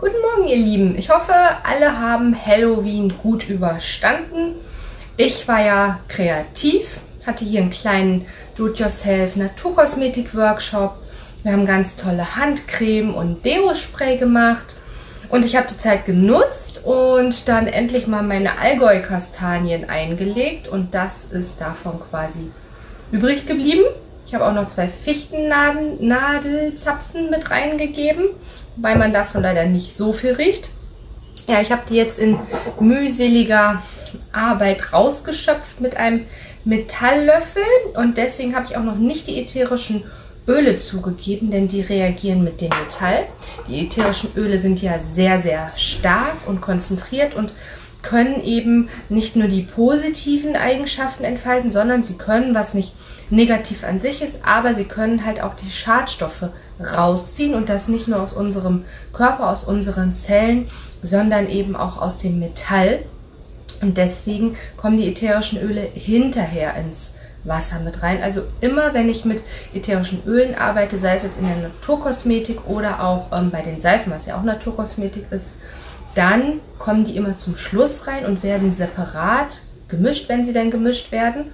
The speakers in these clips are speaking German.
Guten Morgen, ihr Lieben. Ich hoffe, alle haben Halloween gut überstanden. Ich war ja kreativ, hatte hier einen kleinen Do-it-yourself Naturkosmetik-Workshop. Wir haben ganz tolle Handcreme und Deo-Spray gemacht. Und ich habe die Zeit genutzt und dann endlich mal meine Allgäu-Kastanien eingelegt. Und das ist davon quasi übrig geblieben. Ich habe auch noch zwei Fichtennadelzapfen mit reingegeben weil man davon leider nicht so viel riecht. Ja, ich habe die jetzt in mühseliger Arbeit rausgeschöpft mit einem Metalllöffel und deswegen habe ich auch noch nicht die ätherischen Öle zugegeben, denn die reagieren mit dem Metall. Die ätherischen Öle sind ja sehr, sehr stark und konzentriert und können eben nicht nur die positiven Eigenschaften entfalten, sondern sie können, was nicht negativ an sich ist, aber sie können halt auch die Schadstoffe rausziehen und das nicht nur aus unserem Körper, aus unseren Zellen, sondern eben auch aus dem Metall. Und deswegen kommen die ätherischen Öle hinterher ins Wasser mit rein. Also immer, wenn ich mit ätherischen Ölen arbeite, sei es jetzt in der Naturkosmetik oder auch ähm, bei den Seifen, was ja auch Naturkosmetik ist, dann kommen die immer zum Schluss rein und werden separat gemischt, wenn sie dann gemischt werden.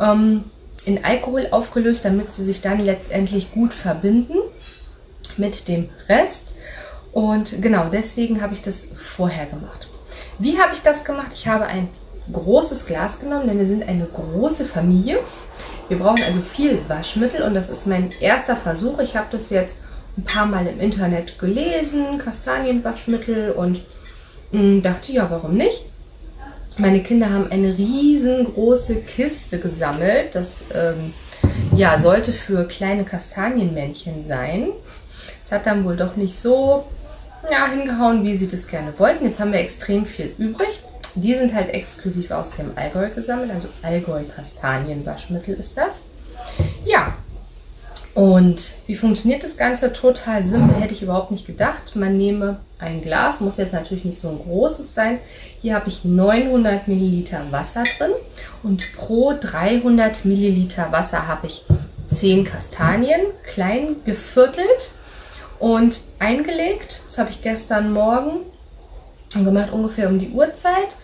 Ähm, in Alkohol aufgelöst, damit sie sich dann letztendlich gut verbinden mit dem Rest. Und genau deswegen habe ich das vorher gemacht. Wie habe ich das gemacht? Ich habe ein großes Glas genommen, denn wir sind eine große Familie. Wir brauchen also viel Waschmittel und das ist mein erster Versuch. Ich habe das jetzt ein paar Mal im Internet gelesen, Kastanienwaschmittel und mh, hm, dachte, ja, warum nicht? Meine Kinder haben eine riesengroße Kiste gesammelt. Das ähm, ja, sollte für kleine Kastanienmännchen sein. Es hat dann wohl doch nicht so ja, hingehauen, wie sie das gerne wollten. Jetzt haben wir extrem viel übrig. Die sind halt exklusiv aus dem Allgäu gesammelt, also Allgäu-Kastanienwaschmittel ist das. Ja, und wie funktioniert das Ganze? Total simpel, hätte ich überhaupt nicht gedacht. Man nehme ein Glas, muss jetzt natürlich nicht so ein großes sein. Hier habe ich 900 Milliliter Wasser drin und pro 300 Milliliter Wasser habe ich 10 Kastanien, klein geviertelt und eingelegt. Das habe ich gestern Morgen gemacht, ungefähr um die Uhrzeit.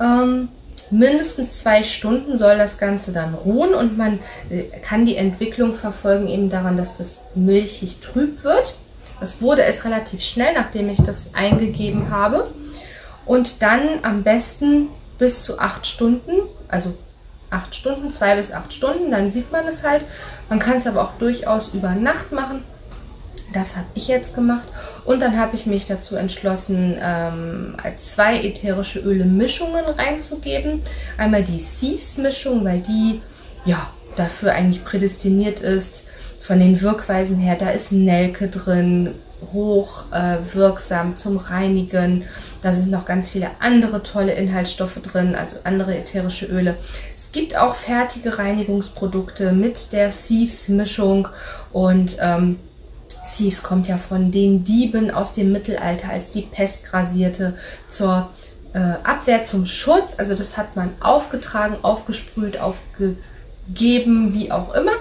Ähm, mindestens zwei Stunden soll das Ganze dann ruhen und man äh, kann die Entwicklung verfolgen eben daran, dass das milchig trüb wird. Das wurde es relativ schnell, nachdem ich das eingegeben habe. Und dann am besten bis zu acht Stunden, also acht Stunden, zwei bis acht Stunden, dann sieht man es halt. Man kann es aber auch durchaus über Nacht machen. Das habe ich jetzt gemacht. Und dann habe ich mich dazu entschlossen, ähm, zwei ätherische Öle Mischungen reinzugeben. Einmal die Sieves Mischung, weil die ja dafür eigentlich prädestiniert ist. Von den Wirkweisen her, da ist Nelke drin, hoch äh, wirksam zum Reinigen. Da sind noch ganz viele andere tolle Inhaltsstoffe drin, also andere ätherische Öle. Es gibt auch fertige Reinigungsprodukte mit der Sieves Mischung und ähm, Thieves kommt ja von den Dieben aus dem Mittelalter, als die Pest grasierte, zur äh, Abwehr, zum Schutz. Also das hat man aufgetragen, aufgesprüht, aufgegeben, wie auch immer.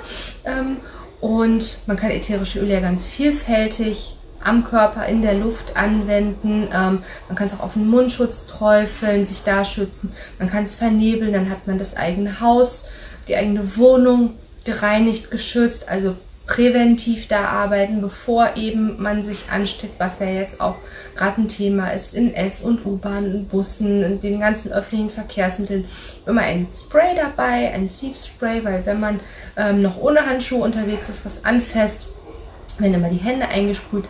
Ähm, Und man kann ätherische Öle ja ganz vielfältig am Körper, in der Luft anwenden. Ähm, man kann es auch auf den Mundschutz träufeln, sich da schützen. Man kann es vernebeln, dann hat man das eigene Haus, die eigene Wohnung gereinigt, geschützt. Also präventiv da arbeiten, bevor eben man sich ansteckt, was ja jetzt auch gerade ein Thema ist in S- und U-Bahnen, Bussen, in den ganzen öffentlichen Verkehrsmitteln. Immer ein Spray dabei, ein Sieve-Spray, weil wenn man ähm, noch ohne Handschuhe unterwegs ist, was anfasst, werden immer die Hände eingesprüht,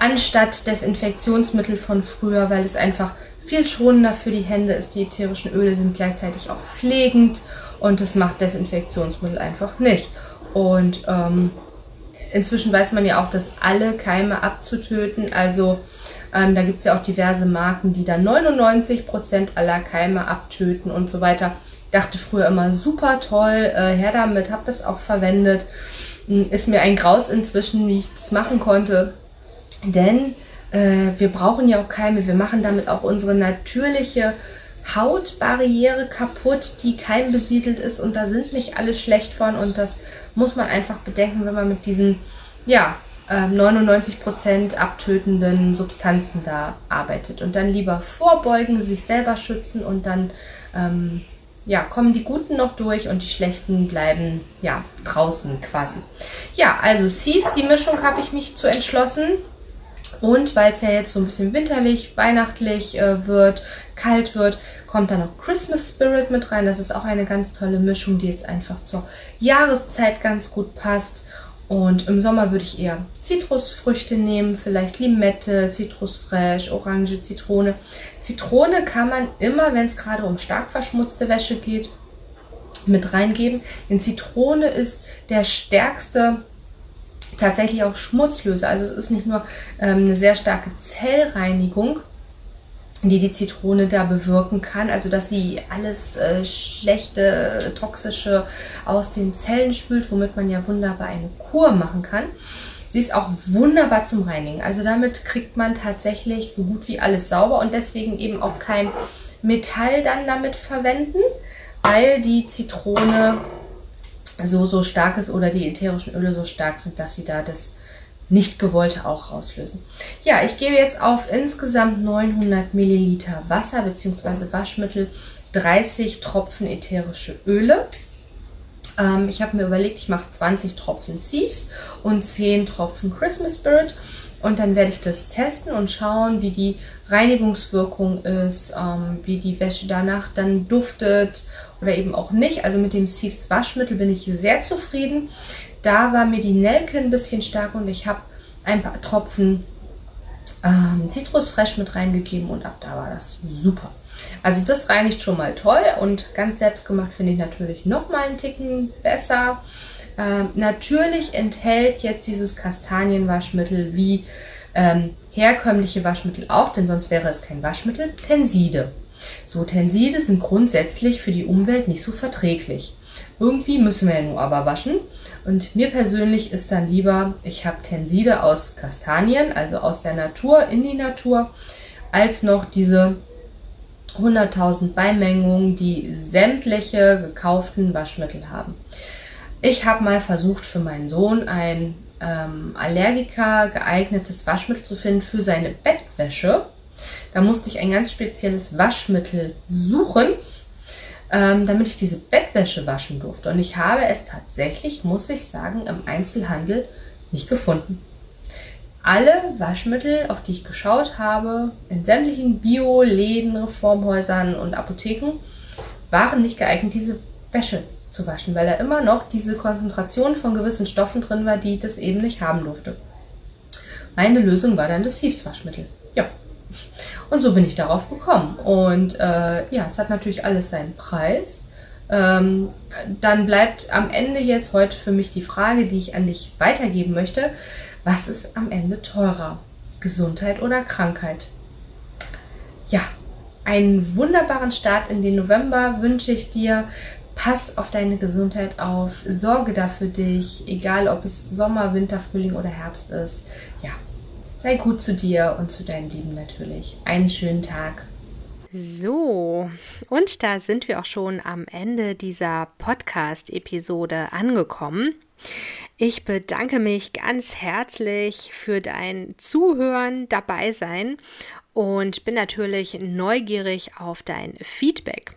anstatt Desinfektionsmittel von früher, weil es einfach viel schonender für die Hände ist. Die ätherischen Öle sind gleichzeitig auch pflegend und das macht Desinfektionsmittel einfach nicht. Und ähm, inzwischen weiß man ja auch, dass alle Keime abzutöten. Also ähm, da gibt es ja auch diverse Marken, die da 99% aller Keime abtöten und so weiter. Dachte früher immer super toll, äh, her damit, habe das auch verwendet. Hm, ist mir ein Graus inzwischen, wie ich das machen konnte. Denn äh, wir brauchen ja auch Keime. Wir machen damit auch unsere natürliche Hautbarriere kaputt, die keimbesiedelt ist und da sind nicht alle schlecht von und das muss man einfach bedenken, wenn man mit diesen, ja, 99% ähm, abtötenden Substanzen da arbeitet und dann lieber vorbeugen, sich selber schützen und dann ähm, ja, kommen die Guten noch durch und die Schlechten bleiben ja draußen quasi. Ja, also Sieves, die Mischung habe ich mich zu entschlossen. Und weil es ja jetzt so ein bisschen winterlich, weihnachtlich äh, wird, kalt wird, kommt da noch Christmas Spirit mit rein. Das ist auch eine ganz tolle Mischung, die jetzt einfach zur Jahreszeit ganz gut passt. Und im Sommer würde ich eher Zitrusfrüchte nehmen, vielleicht Limette, Zitrusfresh, Orange, Zitrone. Zitrone kann man immer, wenn es gerade um stark verschmutzte Wäsche geht, mit reingeben. Denn Zitrone ist der stärkste tatsächlich auch Schmutzlöser. Also es ist nicht nur ähm, eine sehr starke Zellreinigung, die die Zitrone da bewirken kann. Also dass sie alles äh, schlechte, toxische aus den Zellen spült, womit man ja wunderbar eine Kur machen kann. Sie ist auch wunderbar zum Reinigen. Also damit kriegt man tatsächlich so gut wie alles sauber und deswegen eben auch kein Metall dann damit verwenden, weil die Zitrone so, so stark ist oder die ätherischen Öle so stark sind, dass sie da das nicht gewollte auch rauslösen. Ja, ich gebe jetzt auf insgesamt 900 Milliliter Wasser bzw. Waschmittel 30 Tropfen ätherische Öle. Ähm, ich habe mir überlegt, ich mache 20 Tropfen Sieves und 10 Tropfen Christmas Spirit. Und dann werde ich das testen und schauen, wie die Reinigungswirkung ist, ähm, wie die Wäsche danach dann duftet oder eben auch nicht. Also mit dem Sieves Waschmittel bin ich sehr zufrieden. Da war mir die Nelke ein bisschen stark und ich habe ein paar Tropfen ähm, Zitrusfresh mit reingegeben und ab da war das super. Also das reinigt schon mal toll und ganz selbstgemacht finde ich natürlich noch mal einen Ticken besser. Ähm, natürlich enthält jetzt dieses Kastanienwaschmittel wie ähm, herkömmliche Waschmittel auch, denn sonst wäre es kein Waschmittel, Tenside. So, Tenside sind grundsätzlich für die Umwelt nicht so verträglich. Irgendwie müssen wir ja nur aber waschen. Und mir persönlich ist dann lieber, ich habe Tenside aus Kastanien, also aus der Natur in die Natur, als noch diese 100.000 Beimengungen, die sämtliche gekauften Waschmittel haben. Ich habe mal versucht für meinen Sohn ein ähm, Allergiker geeignetes Waschmittel zu finden für seine Bettwäsche. Da musste ich ein ganz spezielles Waschmittel suchen, ähm, damit ich diese Bettwäsche waschen durfte. Und ich habe es tatsächlich, muss ich sagen, im Einzelhandel nicht gefunden. Alle Waschmittel, auf die ich geschaut habe, in sämtlichen Bio-Läden, Reformhäusern und Apotheken, waren nicht geeignet, diese Wäsche zu waschen, weil da immer noch diese Konzentration von gewissen Stoffen drin war, die das eben nicht haben durfte. Meine Lösung war dann das Sieves-Waschmittel. Ja. Und so bin ich darauf gekommen. Und äh, ja, es hat natürlich alles seinen Preis. Ähm, dann bleibt am Ende jetzt heute für mich die Frage, die ich an dich weitergeben möchte. Was ist am Ende teurer? Gesundheit oder Krankheit? Ja, einen wunderbaren Start in den November wünsche ich dir. Pass auf deine Gesundheit auf, sorge da für dich, egal ob es Sommer, Winter, Frühling oder Herbst ist. Ja, sei gut zu dir und zu deinen Lieben natürlich. Einen schönen Tag. So, und da sind wir auch schon am Ende dieser Podcast-Episode angekommen. Ich bedanke mich ganz herzlich für dein Zuhören, dabei sein und bin natürlich neugierig auf dein Feedback.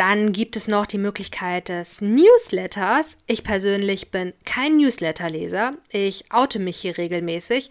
Dann gibt es noch die Möglichkeit des Newsletters. Ich persönlich bin kein Newsletterleser. Ich oute mich hier regelmäßig.